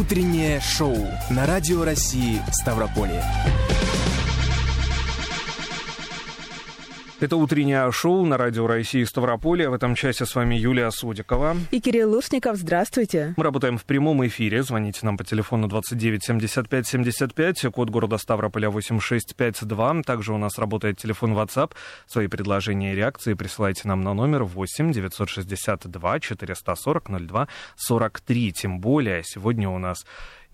Утреннее шоу на Радио России Ставрополье. Это утреннее шоу на радио России Ставрополье. В этом часе с вами Юлия Судикова. И Кирилл Лушников. Здравствуйте. Мы работаем в прямом эфире. Звоните нам по телефону 29 75 75, код города Ставрополя 8652. Также у нас работает телефон WhatsApp. Свои предложения и реакции присылайте нам на номер 8 962 440 02 43. Тем более сегодня у нас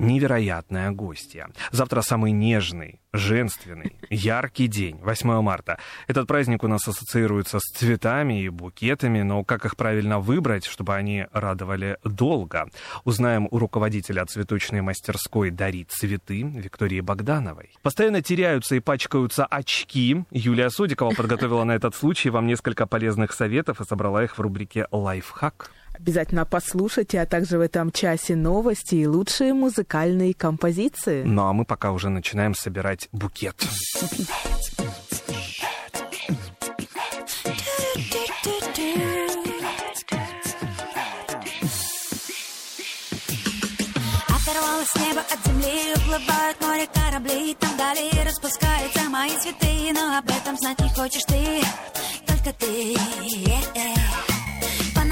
невероятная гостья. Завтра самый нежный, женственный, яркий день, 8 марта. Этот праздник у нас ассоциируется с цветами и букетами, но как их правильно выбрать, чтобы они радовали долго? Узнаем у руководителя цветочной мастерской «Дари цветы» Виктории Богдановой. Постоянно теряются и пачкаются очки. Юлия Судикова подготовила на этот случай вам несколько полезных советов и собрала их в рубрике «Лайфхак». Обязательно послушайте, а также в этом часе новости и лучшие музыкальные композиции. Ну а мы пока уже начинаем собирать букет. Оторвалось небо от земли, уплывают море корабли, там вдали распускаются мои цветы, но об этом знать не хочешь ты, только ты. По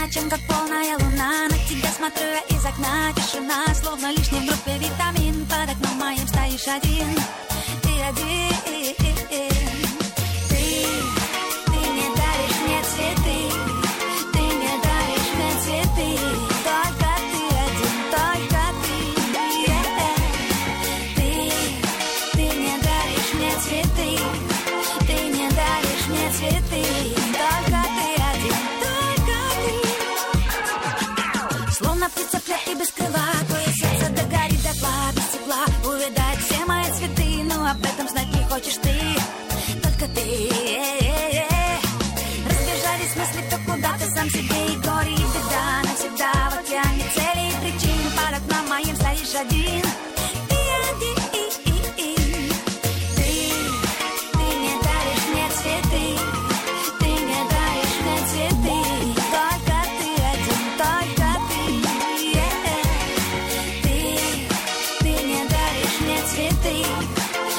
ночам, как полная луна, на тебя смотрю я из окна, тишина, словно лишний в группе витамин, под окном моим стоишь один, ты один. Цветы,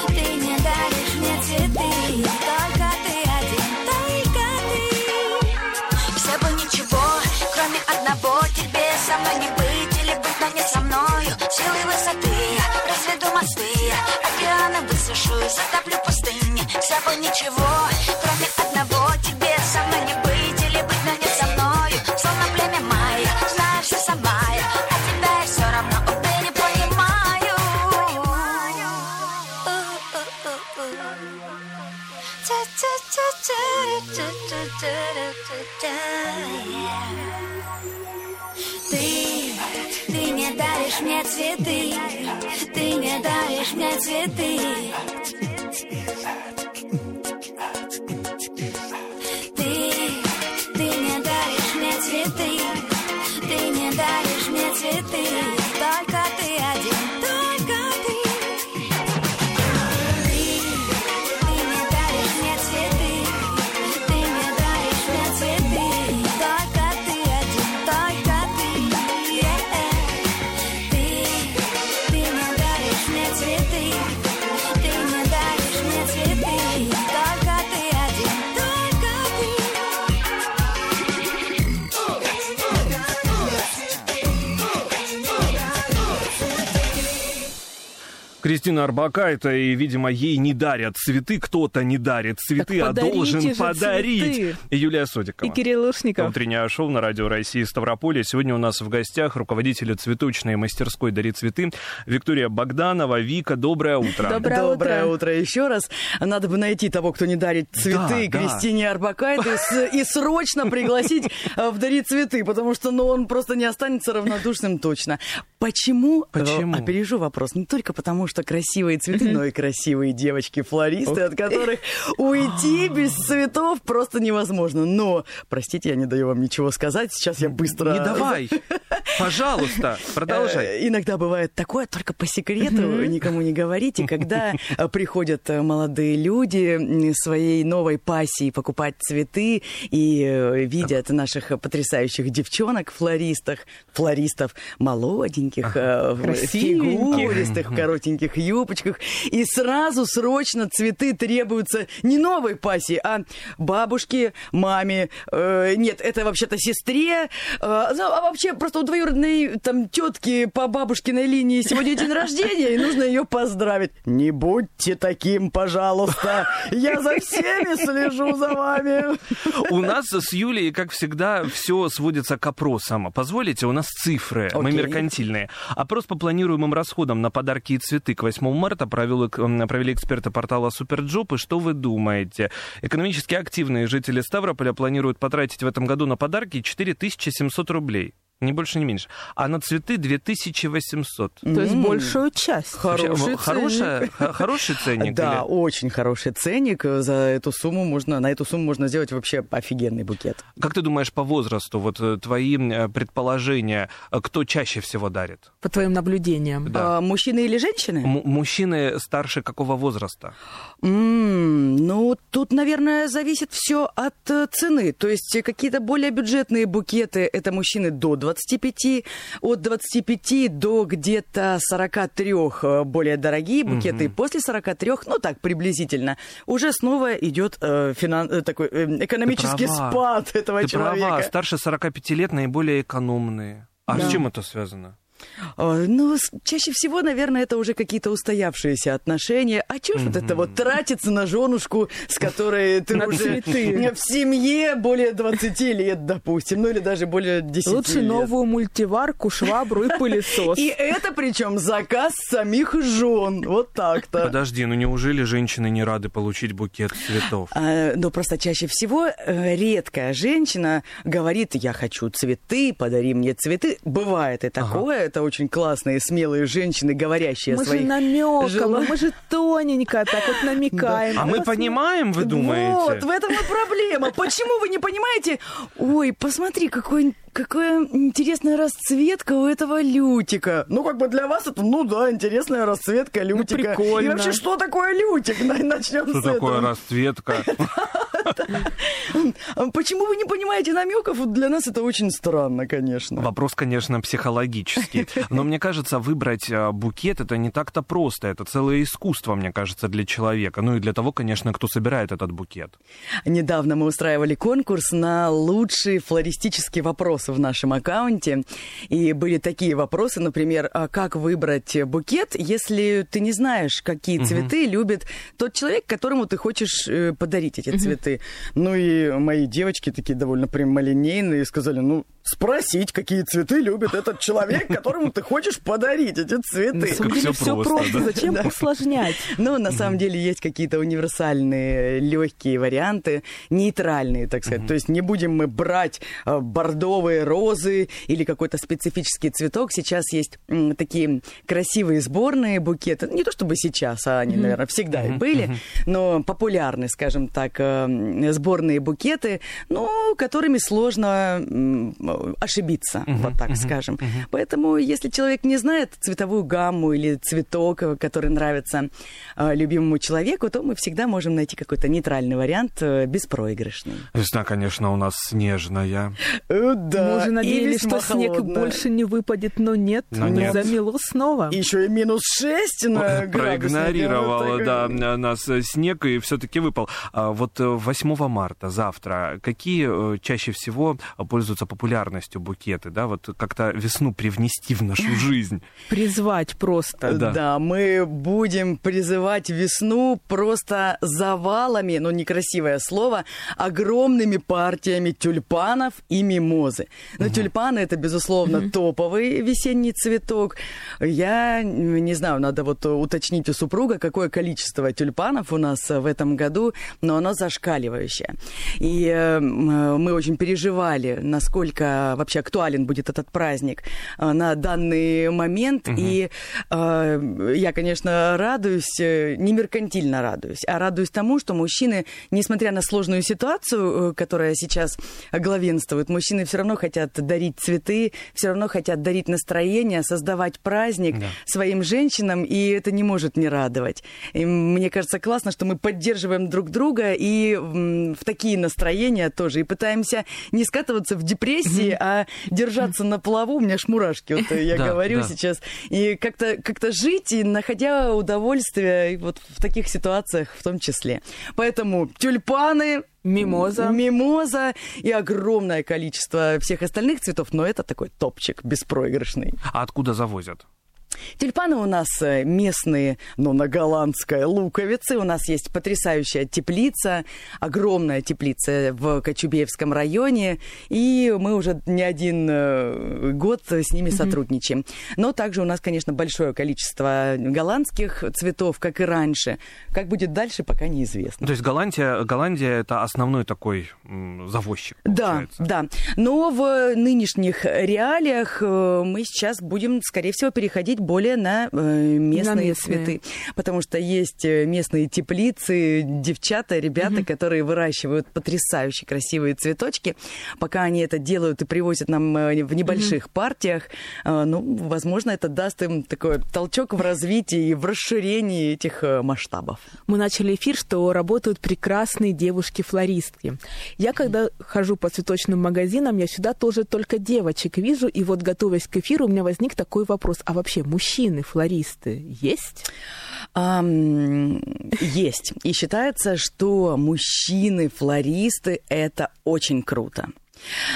ты не даришь мне цветы, только ты один, только ты. Все бы ничего, кроме одного, тебе со мной не быть или быть, но не со мною. Силы высоты, разведу мосты, океаны высушу затоплю пустыни. Все бы ничего, кроме ты не даришь мне цветы. Кристина Арбакайте, и, видимо, ей не дарят цветы, кто-то не дарит цветы, Так а должен же подарить. цветы. Юлия Содикова. И Кирилл Лушников. Утреннее шоу на радио России Ставрополье. Сегодня у нас в гостях руководитель цветочной мастерской «Дари цветы» Виктория Богданова. Вика, доброе утро. Доброе Доброе утро. утро еще раз. Надо бы найти того, кто не дарит цветы Да, да. Кристине Арбакайте с- и срочно пригласить э, в «Дари цветы», потому что ну, он просто не останется равнодушным точно. Почему? Э, Почему? Опережу вопрос. Не только потому, что красивые цветы, но и красивые девочки-флористы, от которых уйти без цветов просто невозможно. Но, простите, я не даю вам ничего сказать. Сейчас я быстро... Не давай. Пожалуйста, продолжай. Э, Иногда бывает такое, только по секрету, никому не говорите, когда э, приходят э, молодые люди своей новой пассией покупать цветы и видят наших потрясающих девчонок, флористах, флористов, молоденьких, фигуристых, коротеньких юбочках. И сразу срочно цветы требуются не новой пассии, а бабушке, маме. э, нет, это вообще-то сестре. э, ну, а вообще просто у двоюродной там тетки по бабушкиной линии сегодня день рождения, и нужно ее поздравить. Не будьте таким, пожалуйста. Я за всеми слежу за вами. У нас с Юлей, как всегда, все сводится к опросам. Позволите, у нас цифры, мы Окей. меркантильные. Опрос по планируемым расходам на подарки и цветы к 8 марта провел, провели эксперты портала SuperJob. И что вы думаете? Экономически активные жители Ставрополя планируют потратить в этом году на подарки 4700 рублей. Ни больше, ни меньше. А на цветы 2800. То есть большую часть. Хороший ценник. хорошая, х- хороший ценник? Да, или- очень хороший ценник. За эту сумму можно, на эту сумму можно сделать вообще офигенный букет. Как ты думаешь по возрасту, вот э, твои э, предположения, э, кто чаще всего дарит? По твоим наблюдениям. Да. А, мужчины или женщины? М- мужчины старше какого возраста? М, ну, тут, наверное, зависит все от цены. То есть какие-то более бюджетные букеты это мужчины до 25, от 25 до где-то 43 э, более дорогие букеты. И после 43, ну так, приблизительно, уже снова идет э, финан- э, такой э, экономический спад этого Ты человека. права, старше 45 лет наиболее экономные. А Да. с чем это связано? Э, Ну, чаще всего, наверное, это уже какие-то устоявшиеся отношения. А чё ж вот это вот тратиться на женушку, с которой ты уже цветы. в семье более 20 лет, допустим, ну или даже более 10 Лучше лет. новую мультиварку, швабру и пылесос. И это причем заказ самих жен. Вот так-то. Подожди, ну неужели женщины не рады получить букет цветов? А, Но просто чаще всего э, редкая женщина говорит, я хочу цветы, подари мне цветы. Бывает и такое, это очень классные, смелые женщины, говорящие Мы о же своих намеком, жела- мы же тоненько так вот намекаем. А мы понимаем, вы Вот, думаете? в этом и проблема. Почему вы не понимаете? Ой, посмотри, какой, какая интересная расцветка у этого лютика. Ну, как бы для вас это, ну да, интересная расцветка лютика. И прикольно. вообще, что такое лютик? На- Начнем Что с такое этого. расцветка? Почему вы не понимаете намеков? Для нас это очень странно, конечно. Вопрос, конечно, психологический. Но мне кажется, выбрать а, букет это не так-то просто. Это целое искусство, мне кажется, для человека. Ну и для того, конечно, кто собирает этот букет. Недавно мы устраивали конкурс на лучшие флористические вопросы в нашем аккаунте. И были такие вопросы, например, а как выбрать букет, если ты не знаешь, какие цветы любит тот человек, которому ты хочешь э, подарить эти цветы. Ну и мои девочки такие довольно прямолинейные сказали, ну, спросить, какие цветы любит этот человек, которому ты хочешь подарить эти На цветы. самом Как деле все просто? Зачем усложнять? Ну, на самом деле есть какие-то универсальные легкие варианты, нейтральные, так сказать. То есть не будем мы брать э, бордовые розы или какой-то специфический цветок. Сейчас есть м, такие красивые сборные букеты. Не то чтобы сейчас, а они, наверное, всегда и были, но популярны, скажем так, э, сборные букеты, ну, которыми сложно ошибиться, вот так скажем. Поэтому, если человек не знает цветовую гамму или цветок, э, который нравится э, любимому человеку, то мы всегда можем найти какой-то нейтральный вариант, э, беспроигрышный. Весна, конечно, у нас снежная. Э, Мы Да, уже надеялись, что снег холодная. больше не выпадет, но нет. Но нет. Замело снова. Еще и минус 6 на градусника. Проигнорировал, Вот да, нас э, снег и все-таки выпал. А Вот э, 8 марта, завтра, какие э, чаще всего пользуются популярностью букеты, да, вот как-то весну привнести в нашу жизнь? Призвать просто. Да. Да. мы будем призывать весну просто завалами, ну некрасивое слово, огромными партиями тюльпанов и мимозы. Но тюльпаны это, безусловно, топовый весенний цветок. Я не знаю, надо вот уточнить у супруга, какое количество тюльпанов у нас в этом году, но оно зашкаливающее. И э, мы очень переживали, насколько вообще актуален будет этот праздник э, на данный момент. И э, я, конечно, радуюсь, э, не меркантильно радуюсь, а радуюсь тому, что мужчины, несмотря на сложную ситуацию, э, которая сейчас главенствует, мужчины все равно хотят дарить цветы, все равно хотят дарить настроение, создавать праздник Да. своим женщинам, и это не может не радовать. И мне кажется, классно, что мы поддерживаем друг друга и в такие настроения тоже. И пытаемся не скатываться в депрессии, а держаться на плаву. У меня ж мурашки, вот я Да, говорю да. сейчас. И как-то как жить, и находя удовольствие вот в таких ситуациях в том числе. Поэтому тюльпаны, Мимоза. Мимоза и огромное количество всех остальных цветов, но это такой топчик беспроигрышный. А откуда завозят? Тюльпаны у нас э, местные, но на голландской луковице. У нас есть потрясающая теплица, огромная теплица в Кочубеевском районе. И мы уже не один э, год с ними сотрудничаем. Но также у нас, конечно, большое количество голландских цветов, как и раньше. Как будет дальше, пока неизвестно. То есть Голландия, Голландия это основной такой завозчик, Да, получается. да. Но в нынешних реалиях э, мы сейчас будем, скорее всего, переходить более на э, местные местные. цветы. Потому что есть э, местные теплицы, девчата, ребята, которые выращивают потрясающе красивые цветочки. Пока они это делают и привозят нам э, в небольших партиях, ну, возможно, это даст им такой толчок в развитии и в расширении этих масштабов. Мы начали эфир, что работают прекрасные девушки-флористки. Я, когда хожу по цветочным магазинам, я сюда тоже только девочек вижу. И вот, готовясь к эфиру, у меня возник такой вопрос. А вообще, мужчины-флористы есть? Ам, есть. И считается, что мужчины-флористы – это очень круто.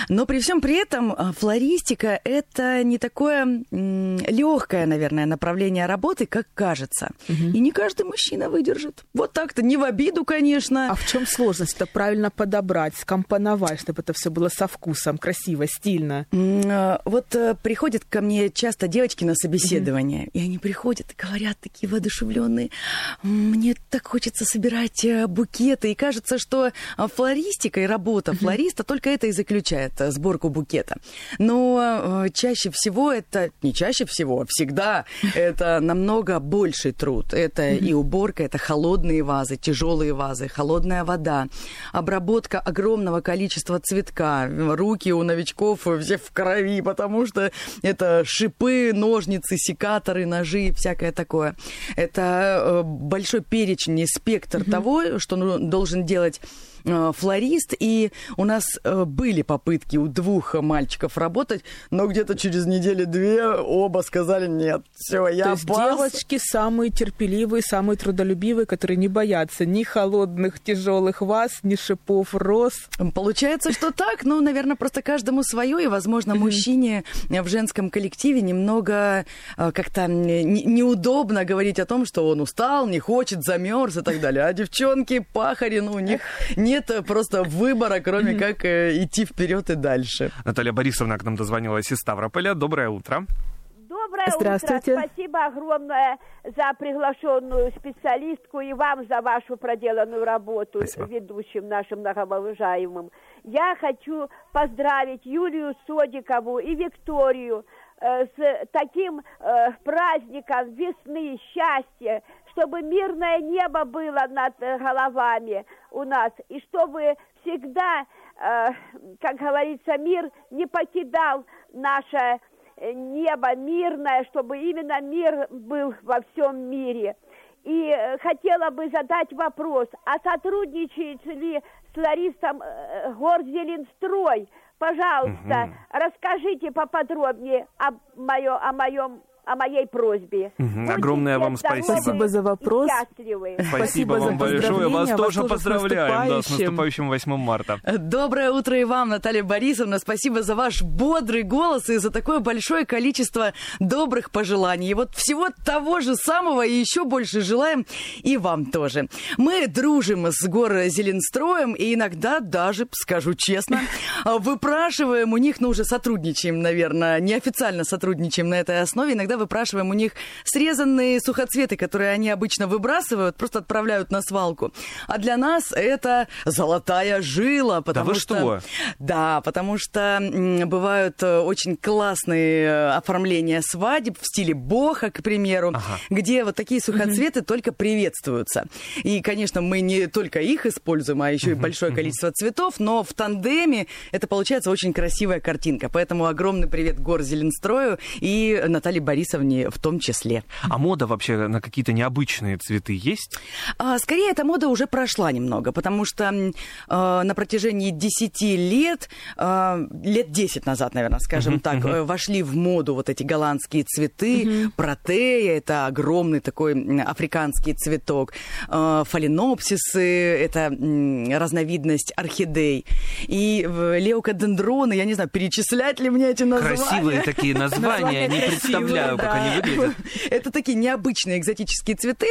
Но при всем при этом а, флористика – это не такое легкое, наверное, направление работы, как кажется. И не каждый мужчина выдержит. Вот так-то, не в обиду, конечно. А в чем сложность? Это правильно подобрать, скомпоновать, чтобы это все было со вкусом, красиво, стильно. А, Вот э, приходят ко мне часто девочки на собеседование, и они приходят и говорят такие воодушевленные, мне так хочется собирать э, букеты, и кажется, что а, флористика и работа флориста только это и заключает, э, сборку букета. Но э, чаще всего это, не чаще всего, а всегда это намного больший труд. Это и уборка, это холодные вазы, тяжелые вазы, холодная вода, обработка огромного количества цветка. Руки у новичков все в крови, потому что это шипы, ножницы, секаторы, ножи и всякое такое. Это э, большой перечень и спектр того, что ну, должен делать флорист, и у нас э, были попытки у двух мальчиков работать, но где-то через недели-две оба сказали, нет, все, я То есть пас». девочки самые терпеливые, самые трудолюбивые, которые не боятся ни холодных тяжелых ваз, ни шипов роз. Получается, что так. Ну, наверное, просто каждому свое. И, возможно, мужчине в женском коллективе немного э, как-то не- неудобно говорить о том, что он устал, не хочет, замерз и так далее. А девчонки, пахари, ну, у них нет просто выбора, кроме как э, идти вперед и дальше. Наталья Борисовна к нам дозвонилась из Ставрополя. Доброе утро. Доброе Здравствуйте. утро. Спасибо огромное за приглашенную специалистку и вам за вашу проделанную работу Спасибо. ведущим нашим многоуважаемым. Я хочу поздравить Юлию Содикову и Викторию э, с таким э, праздником весны, счастья, чтобы мирное небо было над э, головами у нас, и чтобы всегда, э, как говорится, мир не покидал наше э, небо мирное, чтобы именно мир был во всем мире. И хотела бы задать вопрос, а сотрудничает ли с флористом э, Горзеленстрой? Пожалуйста, расскажите поподробнее о, моё, о моем о моей просьбе. Будьте Огромное вам спасибо. Спасибо за вопрос. счастливы. Спасибо, Спасибо вам большое. Вас. Вас тоже тоже с поздравляем да, с наступающим. наступающим 8 марта. Доброе утро и вам, Наталья Борисовна. Спасибо за ваш бодрый голос и за такое большое количество добрых пожеланий. И вот всего того же самого и еще больше желаем и вам тоже. Мы дружим с гор Зеленстроем и иногда даже, скажу честно, выпрашиваем у них, ну уже сотрудничаем, наверное, неофициально сотрудничаем на этой основе, иногда выпрашиваем у них срезанные сухоцветы, которые они обычно выбрасывают, просто отправляют на свалку. А для нас это золотая жила, потому вы что... что? Да, потому что бывают э, очень классные э, оформления свадеб в стиле боха, к примеру, Ага. где вот такие сухоцветы только приветствуются. И, конечно, мы не только их используем, а еще и большое количество цветов, но в тандеме это получается очень красивая картинка. Поэтому огромный привет Гор Зеленстрою и Наталье Борисовне Борисовне в том числе. А мода вообще на какие-то необычные цветы есть? А, Скорее, эта мода уже прошла немного, потому что э, на протяжении 10 лет, э, лет 10 назад, наверное, скажем так, э, вошли в моду вот эти голландские цветы. Протея – это огромный такой африканский цветок. Фаленопсисы – это разновидность орхидей. И леокодендроны, я не знаю, перечислять ли мне эти названия. Красивые такие названия, не представляю, как они выглядят. Это такие необычные экзотические цветы,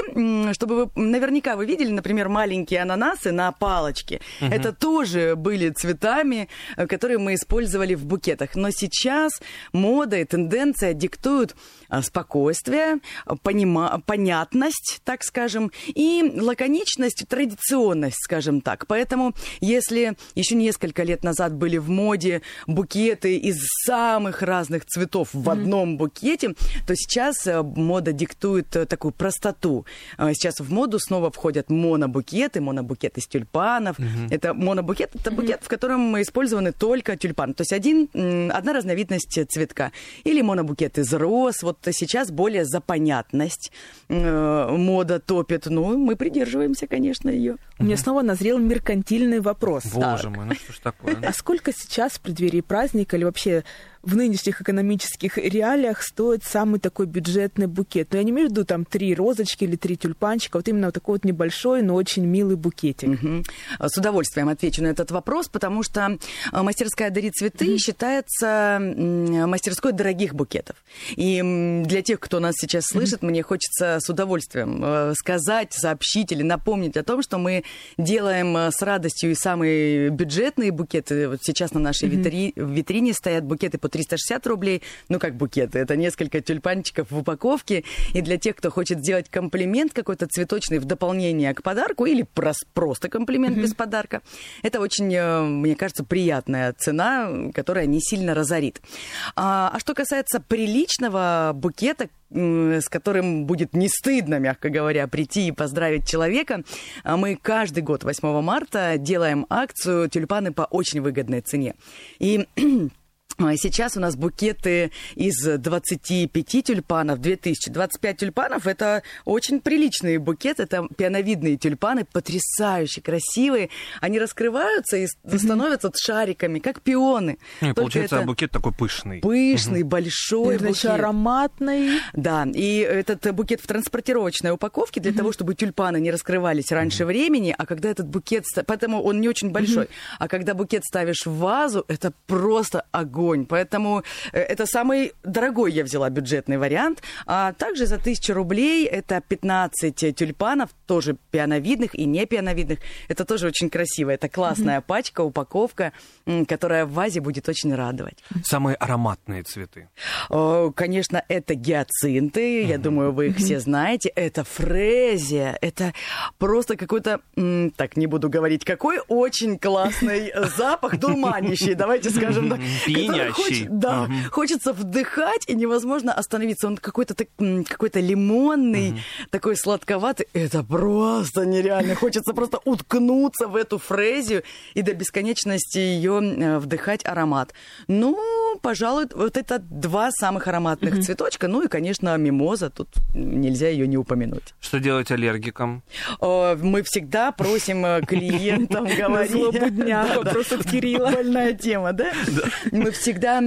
чтобы вы наверняка вы видели, например, маленькие ананасы на палочке. Это тоже были цветами, э, которые мы использовали в букетах. Но сейчас мода и тенденция диктуют а, спокойствие, а, понима- понятность, так скажем, и лаконичность, традиционность, скажем так. Поэтому, если еще несколько лет назад были в моде букеты из самых разных цветов в одном букете, то сейчас э, мода диктует э, такую простоту. А, Сейчас в моду снова входят монобукеты, монобукет из тюльпанов. Это монобукет, это букет, в котором использованы только тюльпаны. То есть один, одна разновидность цветка. Или монобукет из роз. Вот сейчас более за понятность э, мода топит. Ну, мы придерживаемся, конечно, ее. У меня снова назрел меркантильный вопрос. Боже мой, ну что ж такое? А сколько сейчас в преддверии праздника или вообще в нынешних экономических реалиях стоит самый такой бюджетный букет? Ну, я не имею в виду там три розочки или три тюльпанчика, вот именно вот такой вот небольшой, но очень милый букетик. Мгм. С удовольствием отвечу на этот вопрос, потому что э, мастерская «Дари цветы» считается м, мастерской дорогих букетов. И для тех, кто нас сейчас слышит, мне хочется с удовольствием э, сказать, сообщить или напомнить о том, что мы делаем э, с радостью и самые бюджетные букеты. Вот сейчас на нашей витри- в витрине стоят букеты по 360 рублей. Ну, как букеты, это несколько тюльпанчиков в упаковке. И для тех, кто хочет сделать комплимент какой-то цветочный в дополнение к подарку или прос- просто комплимент без подарка, это очень, э, мне кажется, приятная цена, которая не сильно разорит. А, а что касается приличного букета, с которым будет не стыдно, мягко говоря, прийти и поздравить человека. А Мы каждый год 8 марта делаем акцию «Тюльпаны по очень выгодной цене». И Сейчас у нас букеты из 25 тюльпанов, 2000. 25 тюльпанов – это очень приличный букет. Это пиановидные тюльпаны, потрясающе красивые. Они раскрываются и становятся вот шариками, как пионы. Ну, и получается, это букет такой пышный. пышный, большой Наверное, букет. ароматный. Да, и этот букет в транспортировочной упаковке для того, чтобы тюльпаны не раскрывались раньше времени, а когда этот букет... Поэтому он не очень большой. А когда букет ставишь в вазу, это просто огонь. Поэтому э, это самый дорогой я взяла бюджетный вариант. А также за тысячу рублей это 15 тюльпанов, тоже пиановидных и не пиановидных. Это тоже очень красиво. Это классная пачка, упаковка, которая в вазе будет очень радовать. Самые ароматные цветы. О, Конечно, это гиацинты, я думаю, вы их все знаете. Это фрезия, это просто какой-то, так, не буду говорить, какой очень классный запах, дурманящий, давайте скажем так. Пьянящий. хоч- Да, хочется вдыхать, и невозможно остановиться. Он какой-то какой-то лимонный, такой сладковатый. Это просто нереально. Хочется просто уткнуться в эту фрезию и до бесконечности ее э, вдыхать аромат. Ну, пожалуй, вот это два самых ароматных цветочка. Ну и, конечно, мимоза. Тут нельзя ее не упомянуть. Что делать аллергикам? Мы всегда просим э, клиентам говорить... злобу дня от Кирилла. Больная тема, да? Мы всегда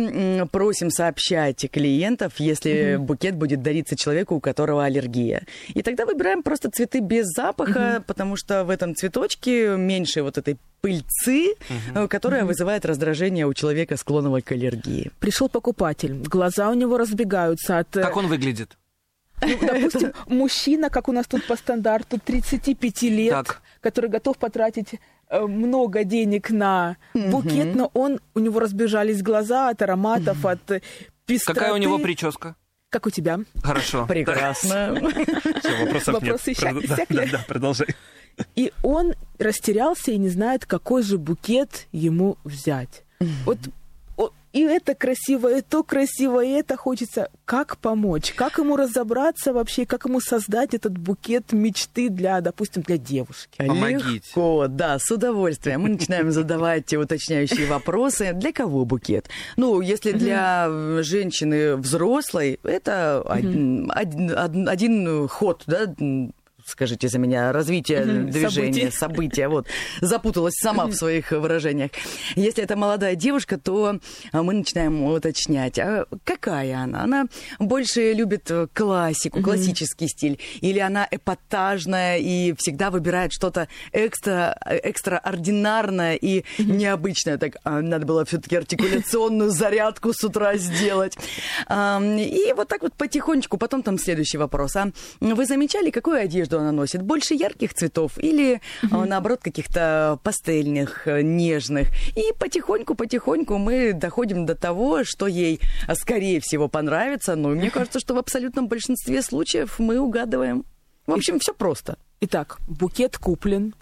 просим сообщать клиентов, если букет будет дариться человеку, у которого аллергия. И тогда выбираем просто цветы без запаха, потому что в этом цветочке меньше вот этой пыльцы, э, которая вызывает раздражение у человека, склонного к аллергии. Пришел покупатель, глаза у него разбегаются от... э, Как он выглядит? Ну, допустим, мужчина, как у нас тут по стандарту, 35 лет, Так. который готов потратить много денег на букет, но он, у него разбежались глаза от ароматов, от э, пестроты. Какая у него прическа? Как у тебя? Хорошо. Прекрасно. Всё, вопросов нет. Вопросы Прод- да, иссякли? да, да, продолжай. И он растерялся и не знает, какой же букет ему взять. Вот и это красиво, и то красиво, и это хочется. Как помочь? Как ему разобраться вообще? Как ему создать этот букет мечты для, допустим, для девушки? Помогите. Легко, да, с удовольствием. Мы начинаем задавать те уточняющие вопросы. Для кого букет? Ну, если для э, женщины взрослой, это один, ход, да, скажите за меня, развитие движения, события. Вот, запуталась сама в своих выражениях. Если это молодая девушка, то а, мы начинаем уточнять, а какая она? Она больше любит э, классику, классический стиль, или она эпатажная и всегда выбирает что-то экстра, э, экстраординарное и необычное. Так, а, надо было все-таки артикуляционную зарядку с утра сделать. И вот так вот потихонечку, потом там следующий вопрос. А вы замечали, какую одежду она носит? Больше ярких цветов или, а, наоборот, каких-то пастельных, э, нежных? И потихоньку-потихоньку мы доходим до того, что ей, а, скорее всего, понравится. Ну, и мне кажется, что в абсолютном большинстве случаев мы угадываем. В общем, все просто. Итак, букет куплен,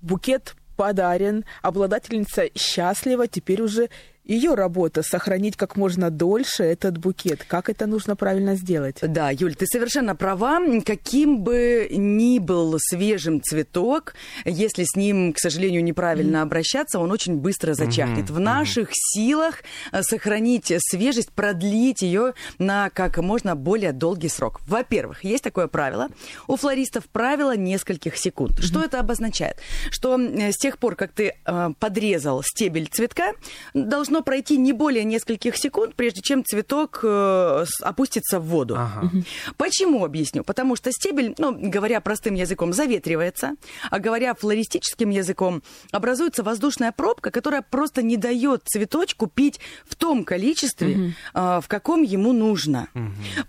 букет подарен, обладательница счастлива, теперь уже ее работа сохранить как можно дольше этот букет. Как это нужно правильно сделать? Да, Юль, ты совершенно права. Каким бы ни был свежим цветок, если с ним, к сожалению, неправильно обращаться, он очень быстро зачахнет. В наших силах э, сохранить свежесть, продлить ее на как можно более долгий срок. Во-первых, есть такое правило. У флористов правило нескольких секунд. Что это обозначает? Что э, с тех пор, как ты э, подрезал стебель цветка, должно пройти не более нескольких секунд, прежде чем цветок э, опустится в воду. Ага. Почему объясню? Потому что стебель, ну, говоря простым языком, заветривается, а говоря флористическим языком, образуется воздушная пробка, которая просто не дает цветочку пить в том количестве, а, в каком ему нужно.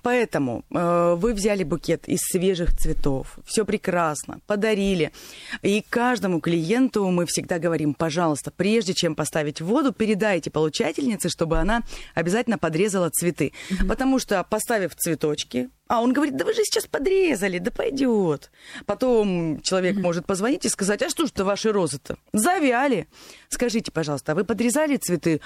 Поэтому э, вы взяли букет из свежих цветов, все прекрасно, подарили. И каждому клиенту мы всегда говорим, пожалуйста, прежде чем поставить в воду, передайте получательнице, чтобы она обязательно подрезала цветы. Потому что, поставив цветочки, а он говорит, да вы же сейчас подрезали, да пойдет. Потом человек может позвонить и сказать, а что ж это ваши розы-то? Завяли. Скажите, пожалуйста, а вы подрезали цветы?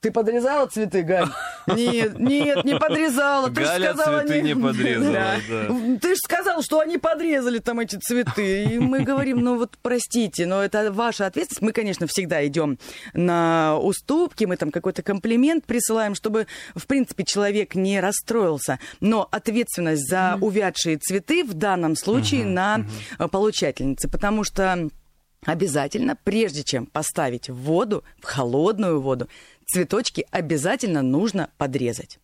Ты подрезала цветы, Галь? Нет, нет, не подрезала. Ты Галя сказала, цветы не подрезала, Да. да. Ты же сказал, что они подрезали там эти цветы. И мы говорим, ну вот простите, но это ваша ответственность. Мы, конечно, всегда идем на уступки, мы там какой-то комплимент присылаем, чтобы, в принципе, человек не расстроился. Но ответственность за увядшие цветы в данном случае на э, получательнице, потому что обязательно, прежде чем поставить в воду, в холодную воду, цветочки обязательно нужно подрезать.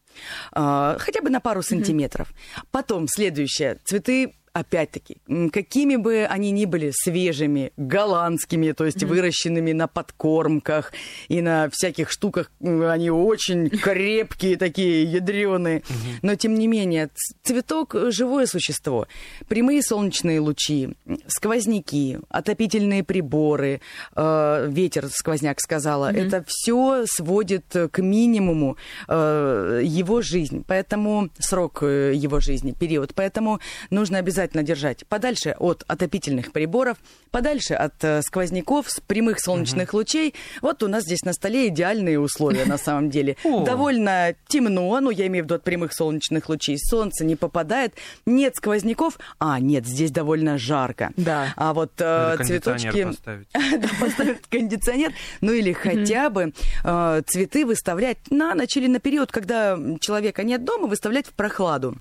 А, Хотя бы на пару сантиметров. Потом следующее. Цветы опять-таки, какими бы они ни были свежими, голландскими, то есть выращенными на подкормках и на всяких штуках, они очень крепкие такие, ядреные. Но тем не менее, цветок живое существо. Прямые солнечные лучи, сквозняки, отопительные приборы, э, ветер, сквозняк сказала, это все сводит к минимуму э, его жизнь, поэтому срок э, его жизни, период. Поэтому нужно обязательно держать подальше от отопительных приборов, подальше от э, сквозняков, с прямых солнечных лучей. Вот у нас здесь на столе идеальные условия на самом деле. Довольно темно, ну я имею в виду от прямых солнечных лучей, солнце не попадает, нет сквозняков, а нет, здесь довольно жарко. Да. А вот э, цветочки... поставить. Да, поставить кондиционер, ну или хотя бы э, цветы выставлять на ночь или на период, когда человека нет дома, выставлять в прохладу.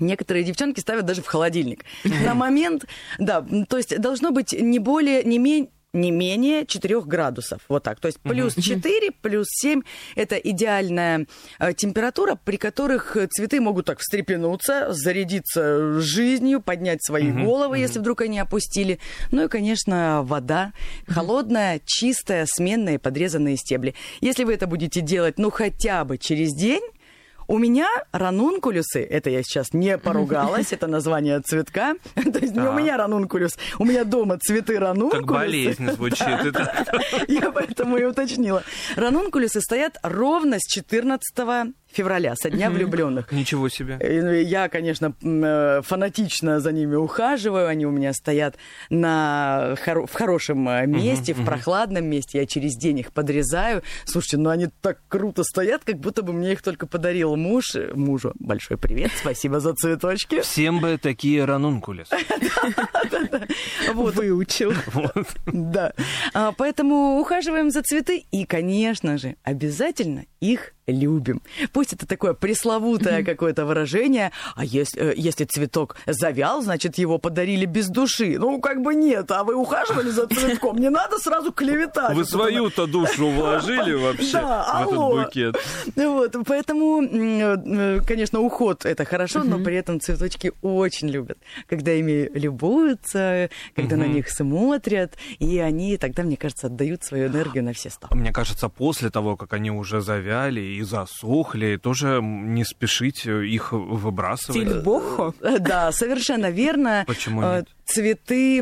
Некоторые девчонки ставят даже в холодильник. На момент, да, то есть должно быть не более, не менее не менее 4 градусов. Вот так. То есть плюс 4, плюс 7 – это идеальная э, температура, при которых цветы могут так встрепенуться, зарядиться жизнью, поднять свои головы, если вдруг они опустили. Ну и, конечно, вода холодная, чистая, сменная, подрезанные стебли. Если вы это будете делать, ну, хотя бы через день, у меня ранункулюсы, это я сейчас не поругалась, это название цветка. То есть не у меня ранункулюс, у меня дома цветы ранункулюсы. Как болезнь звучит. Я поэтому и уточнила. Ранункулюсы стоят ровно с 14 февраля, со дня влюбленных. Ничего себе. Э, Я, конечно, э, фанатично за ними ухаживаю. Они у меня стоят на в хорошем э, месте, в прохладном месте. Я через день их подрезаю. Слушайте, ну они так круто стоят, как будто бы мне их только подарил муж. Мужу большой привет, спасибо за цветочки. Всем бы такие ранункулес. Вот. Выучил. Вот. Да. А, Поэтому ухаживаем за цветы и, конечно же, обязательно их любим. Пусть это такое пресловутое какое-то выражение, а если, э, если цветок завял, значит, его подарили без души. Ну, как бы нет, а вы ухаживали за цветком, не надо сразу клеветать. Вы свою-то душу вложили вообще Да, в алло. этот букет. Вот, поэтому, э, конечно, уход это хорошо, но при этом цветочки очень любят, когда ими любуются, когда на них смотрят, и они тогда, мне кажется, отдают свою энергию на все сто. Мне кажется, после того, как они уже завяли и засохли, тоже не спешить их выбрасывать. Стиль бохо. Э, Да, совершенно верно. Почему Э, нет? Цветы,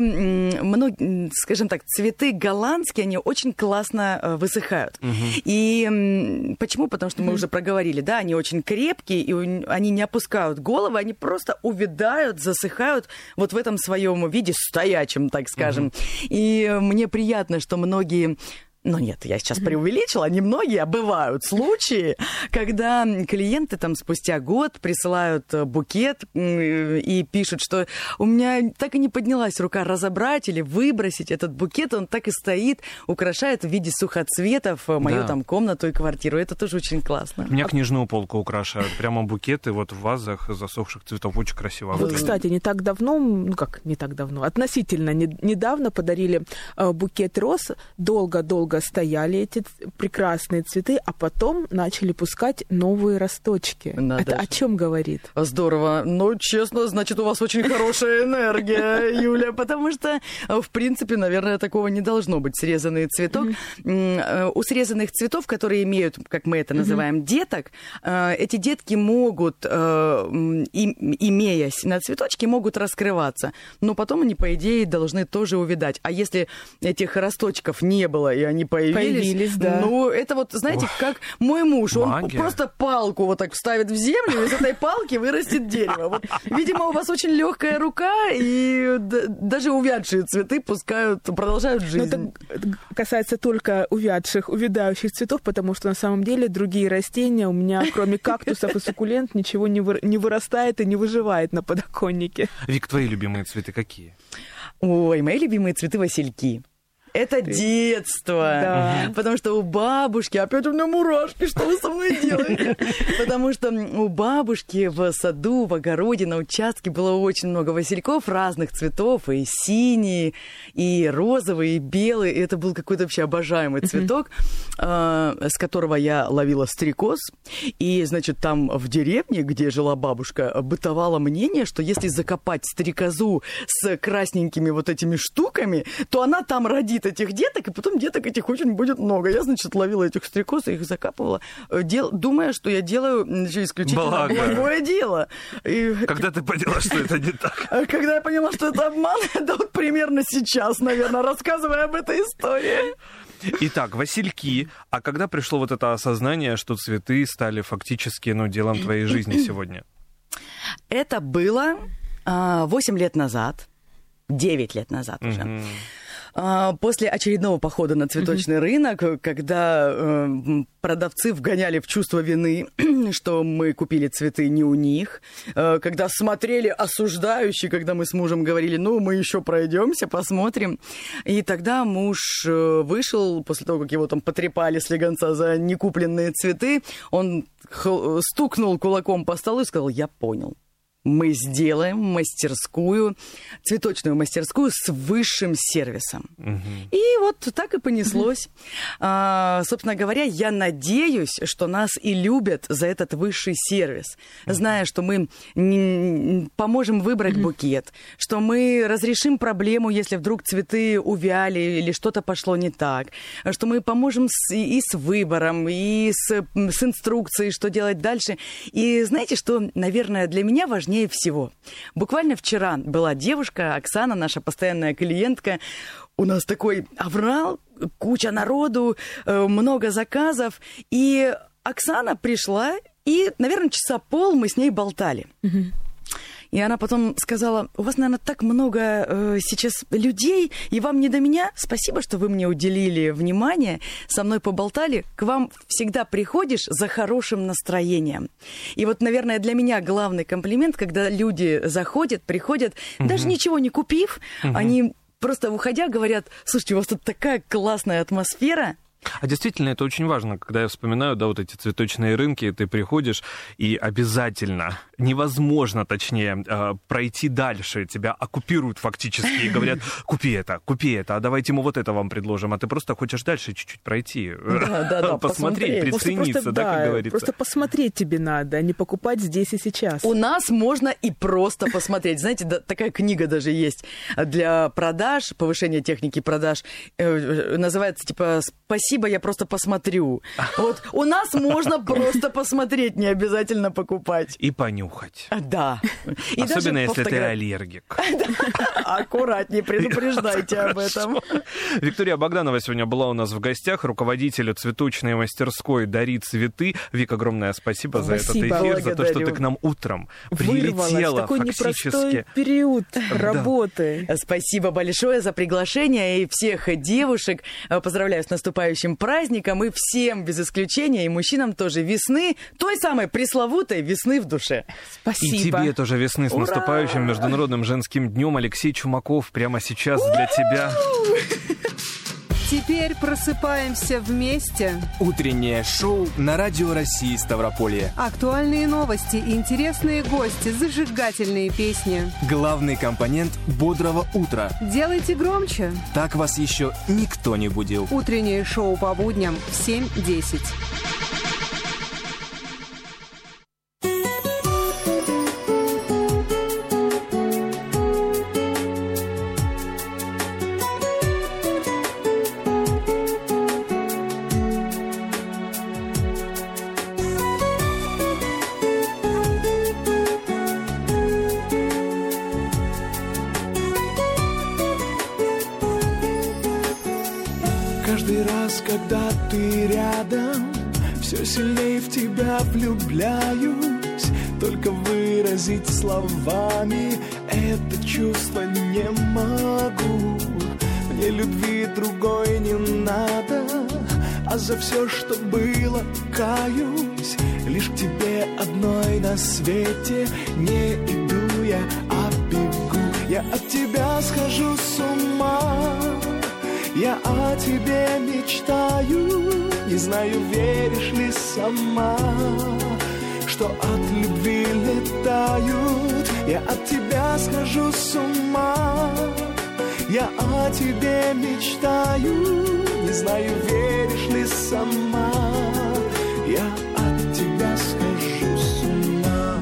скажем так, цветы голландские, они очень классно э, высыхают. И м, почему? Потому что мы уже проговорили, да, они очень крепкие, и они не опускают головы, они просто увядают, засыхают вот в этом своем виде стоячем, так скажем. И э, мне приятно, что многие ну нет, я сейчас преувеличила, не многие, а бывают случаи, когда клиенты там спустя год присылают э, букет и пишут, что у меня так и не поднялась рука разобрать или выбросить этот букет, он так и стоит, украшает в виде сухоцветов э, мою Да. там комнату и квартиру. Это тоже очень классно. У меня книжную полку украшают. Прямо букеты вот в вазах засохших цветов. Очень красиво. Вот, выглядит. кстати, не так давно, ну как не так давно, относительно не- недавно подарили э, букет роз. Долго-долго стояли эти прекрасные цветы, а потом начали пускать новые росточки. Надо Это о же. чем говорит? Здорово. Ну, честно, значит, у вас очень хорошая энергия, Юля, потому что, э, в принципе, наверное, такого не должно быть. Срезанный цветок. Э, У срезанных цветов, которые имеют, как мы это называем, деток, э, эти детки могут, имеясь на цветочке, могут раскрываться. Но потом они, по идее, должны тоже увидать. А если этих росточков не было, и они появились, Появились, да. ну, это вот, знаете, как мой муж, он Магия. просто палку вот так вставит в землю, и из этой палки вырастет дерево. Вот, видимо, у вас очень легкая рука, и даже увядшие цветы пускают, продолжают Но жизнь. это касается только увядших, увядающих цветов, потому что на самом деле другие растения у меня, кроме кактусов и суккулент, ничего не, вы- не вырастает и не выживает на подоконнике. Вик, твои любимые цветы какие? Ой, мои любимые цветы васильки. Это детство. Да. Потому что у бабушки, опять у меня мурашки, что вы со мной делаете? Потому что у бабушки в саду, в огороде, на участке было очень много васильков разных цветов, и синие, и розовые, и белые. И это был какой-то вообще обожаемый цветок, э, с которого я ловила стрекоз. И, значит, там в деревне, где жила бабушка, бытовало мнение, что если закопать стрекозу с красненькими вот этими штуками, то она там родит этих деток, и потом деток этих очень будет много. Я, значит, ловила этих стрекоз и их закапывала, э, дел- думая, что я делаю м, исключительно Благо. благое дело. И Когда ты поняла, что это не так? когда я поняла, что это обман, да вот примерно сейчас, наверное, рассказывая об этой истории. Итак, васильки. А когда пришло вот это осознание, что цветы стали фактически ну, делом твоей жизни сегодня? Это было а, 8 лет назад, 9 лет назад уже. Мгм. А, После очередного похода на цветочный рынок, когда э, продавцы вгоняли в чувство вины, что мы купили цветы не у них, э, когда смотрели осуждающие, когда мы с мужем говорили, ну, мы еще пройдемся, посмотрим. И тогда муж э, вышел, после того, как его там потрепали слегонца за некупленные цветы, он стукнул кулаком по столу и сказал, я понял мы сделаем мастерскую, цветочную мастерскую с высшим сервисом. И вот так и понеслось. А, собственно говоря, я надеюсь, что нас и любят за этот высший сервис, зная, что мы поможем выбрать букет, что мы разрешим проблему, если вдруг цветы увяли или что-то пошло не так, что мы поможем с- и с выбором, и с, с инструкцией, что делать дальше. И знаете, что, наверное, для меня важнее всего? Буквально вчера была девушка, Оксана, наша постоянная клиентка, у нас такой аврал, куча народу, э, много заказов, и Оксана пришла И, наверное, часа пол мы с ней болтали. И она потом сказала, у вас, наверное, так много э, сейчас людей, и вам не до меня. Спасибо, что вы мне уделили внимание, со мной поболтали. К вам всегда приходишь за хорошим настроением. И вот, наверное, для меня главный комплимент, когда люди заходят, приходят, даже ничего не купив, они просто уходя говорят, слушайте, у вас тут такая классная атмосфера, А действительно, это очень важно, когда я вспоминаю, да, вот эти цветочные рынки, ты приходишь, и обязательно, невозможно, точнее, э, пройти дальше, тебя оккупируют фактически и говорят, купи это, купи это, а давайте мы вот это вам предложим, а ты просто хочешь дальше чуть-чуть пройти, Да, да, да, посмотреть, прицениться, просто, да, как говорится. Просто посмотреть тебе надо, а не покупать здесь и сейчас. У нас можно и просто посмотреть. Знаете, такая книга даже есть для продаж, повышения техники продаж. Э, называется типа «Спасибо, я просто посмотрю». Вот у нас можно просто посмотреть, не обязательно покупать. И понюхать. А, Да. И Особенно, если ты пофотогра- аллергик. Аккуратнее, предупреждайте об этом. Виктория Богданова сегодня была у нас в гостях, руководитель цветочной мастерской «Дари цветы». Вик, огромное спасибо, за этот эфир, за то, что ты к нам утром прилетела такой непростой период работы. Спасибо большое за приглашение и всех девушек. Поздравляю с наступающим праздником и всем без исключения, и мужчинам тоже весны, той самой пресловутой весны в душе. И Спасибо. тебе тоже весны с Ура! наступающим Международным женским днем. Алексей Чумаков прямо сейчас для тебя. Теперь просыпаемся вместе. Утреннее шоу на Радио России Ставрополье. Актуальные новости, интересные гости, зажигательные песни. Главный компонент бодрого утра. Делайте громче. Так вас еще никто не будил. Утреннее шоу по будням в 7.10. словами это чувство не могу. Мне любви другой не надо, а за все, что было, каюсь. О тебе мечтаю, не знаю, веришь ли сама, я от тебя схожу с ума.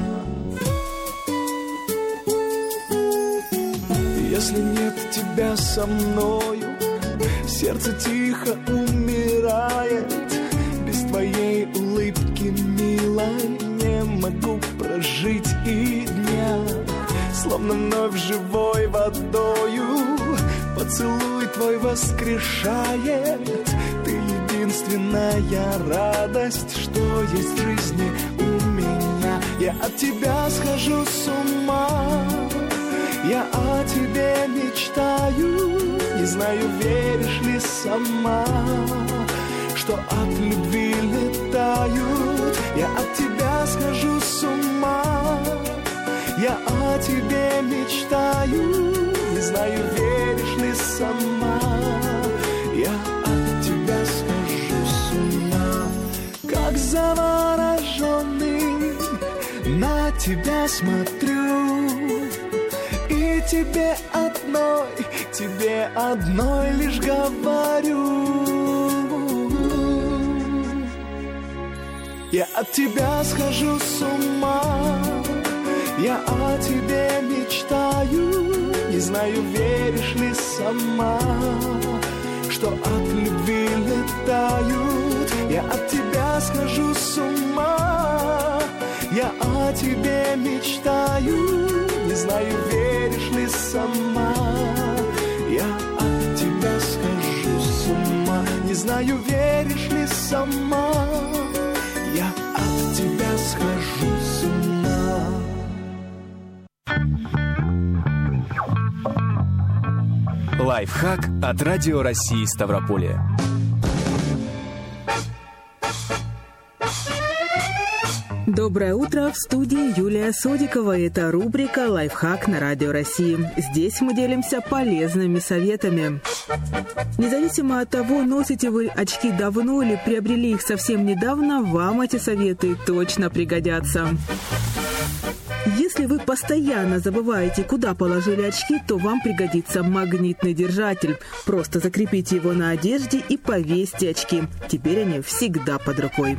Если нет тебя со мною, сердце тихо умирает. Без твоей улыбки, милой, не могу прожить и дня. Словно вновь живой водою Поцелуй твой воскрешает. Ты единственная радость, что есть в жизни у меня. Я от тебя схожу с ума. Я о тебе мечтаю, не знаю, веришь ли сама, что от любви летают. Я от тебя схожу с ума, я о тебе мечтаю, не знаю, веришь ли сама. Я от тебя схожу с ума, как завороженный, на тебя смотрю. И тебе одной, тебе одной лишь говорю. Я от тебя схожу с ума, я о тебе мечтаю, знаю, веришь ли сама, что от любви летают. Я от тебя схожу с ума, я о тебе мечтаю, не знаю, веришь ли сама. Я от тебя схожу с ума, не знаю, веришь ли сама. Лайфхак от Радио России Ставрополье. Доброе утро, в студии Юлия Содикова. Это рубрика «Лайфхак на Радио России». Здесь мы делимся полезными советами. Независимо от того, носите вы очки давно или приобрели их совсем недавно, вам эти советы точно пригодятся. Если вы постоянно забываете, куда положили очки, то вам пригодится магнитный держатель. Просто закрепите его на одежде и повесьте очки. Теперь они всегда под рукой.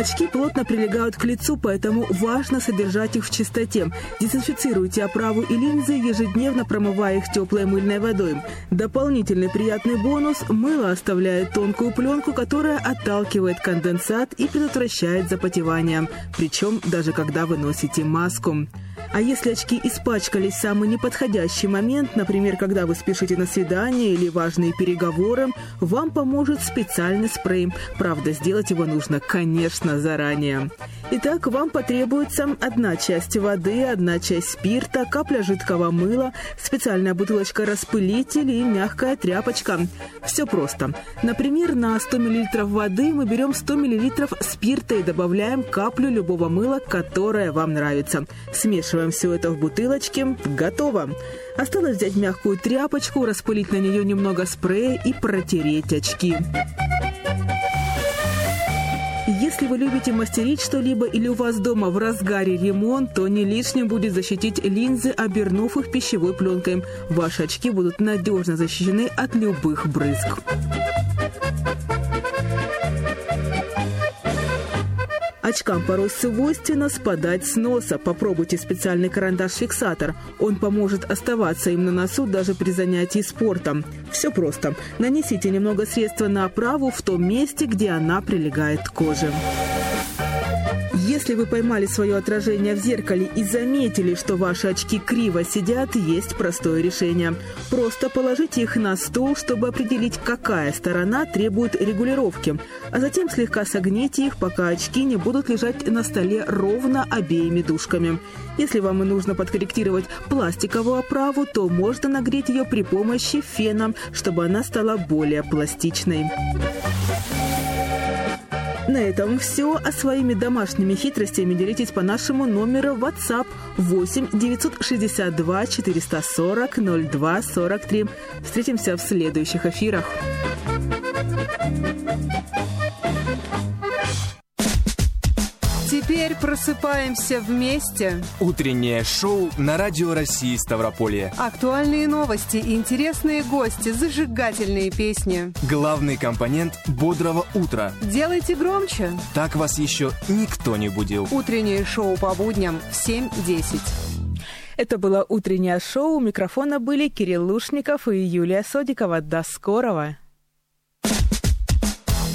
Очки плотно прилегают к лицу, поэтому важно содержать их в чистоте. Дезинфицируйте оправу и линзы, ежедневно промывая их теплой мыльной водой. Дополнительный приятный бонус – мыло оставляет тонкую пленку, которая отталкивает конденсат и предотвращает запотевание. Причем даже когда вы носите маску. А если очки испачкались в самый неподходящий момент, например, когда вы спешите на свидание или важные переговоры, вам поможет специальный спрей. Правда, сделать его нужно, конечно, заранее. Итак, вам потребуется одна часть воды, одна часть спирта, капля жидкого мыла, специальная бутылочка распылитель и мягкая тряпочка. Все просто. Например, на 100 мл воды мы берем 100 мл спирта и добавляем каплю любого мыла, которое вам нравится. Смешиваем все это в бутылочке. Готово. Осталось взять мягкую тряпочку, распылить на нее немного спрея и протереть очки. Если вы любите мастерить что-либо или у вас дома в разгаре ремонт, то не лишним будет защитить линзы, обернув их пищевой пленкой. Ваши очки будут надежно защищены от любых брызг. Очкам порой свойственно спадать с носа. Попробуйте специальный карандаш-фиксатор. Он поможет оставаться им на носу даже при занятии спортом. Все просто. Нанесите немного средства на оправу в том месте, где она прилегает к коже. Если вы поймали свое отражение в зеркале и заметили, что ваши очки криво сидят, есть простое решение. Просто положите их на стол, чтобы определить, какая сторона требует регулировки, а затем слегка согните их, пока очки не будут лежать на столе ровно обеими дужками. Если вам и нужно подкорректировать пластиковую оправу, то можно нагреть ее при помощи фена, чтобы она стала более пластичной. На этом все. А своими домашними хитростями делитесь по нашему номеру WhatsApp 8 962 440 02 43. Встретимся в следующих эфирах. Теперь просыпаемся вместе. Утреннее шоу на Радио России Ставрополье. Актуальные новости, интересные гости, зажигательные песни. Главный компонент бодрого утра. Делайте громче. Так вас еще никто не будил. Утреннее шоу по будням в 7.10. Это было утреннее шоу. У микрофона были Кирилл Лушников и Юлия Содикова. До скорого!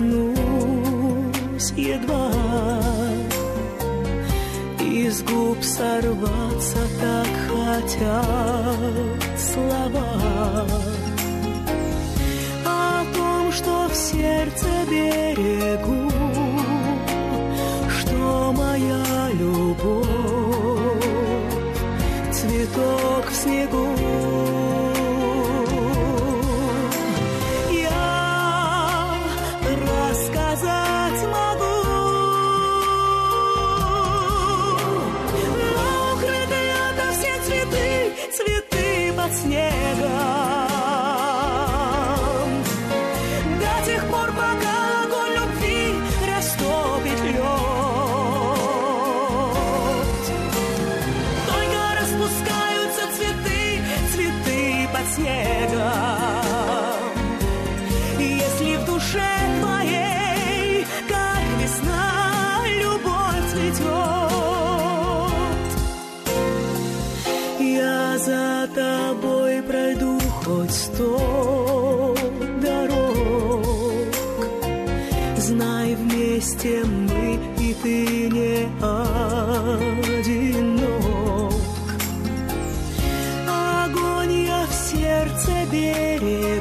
твоей коснусь едва Из губ сорваться так хотят слова. О том, что в сердце берегу Знай, вместе мы, и ты не одинок. Огонь я в сердце берег.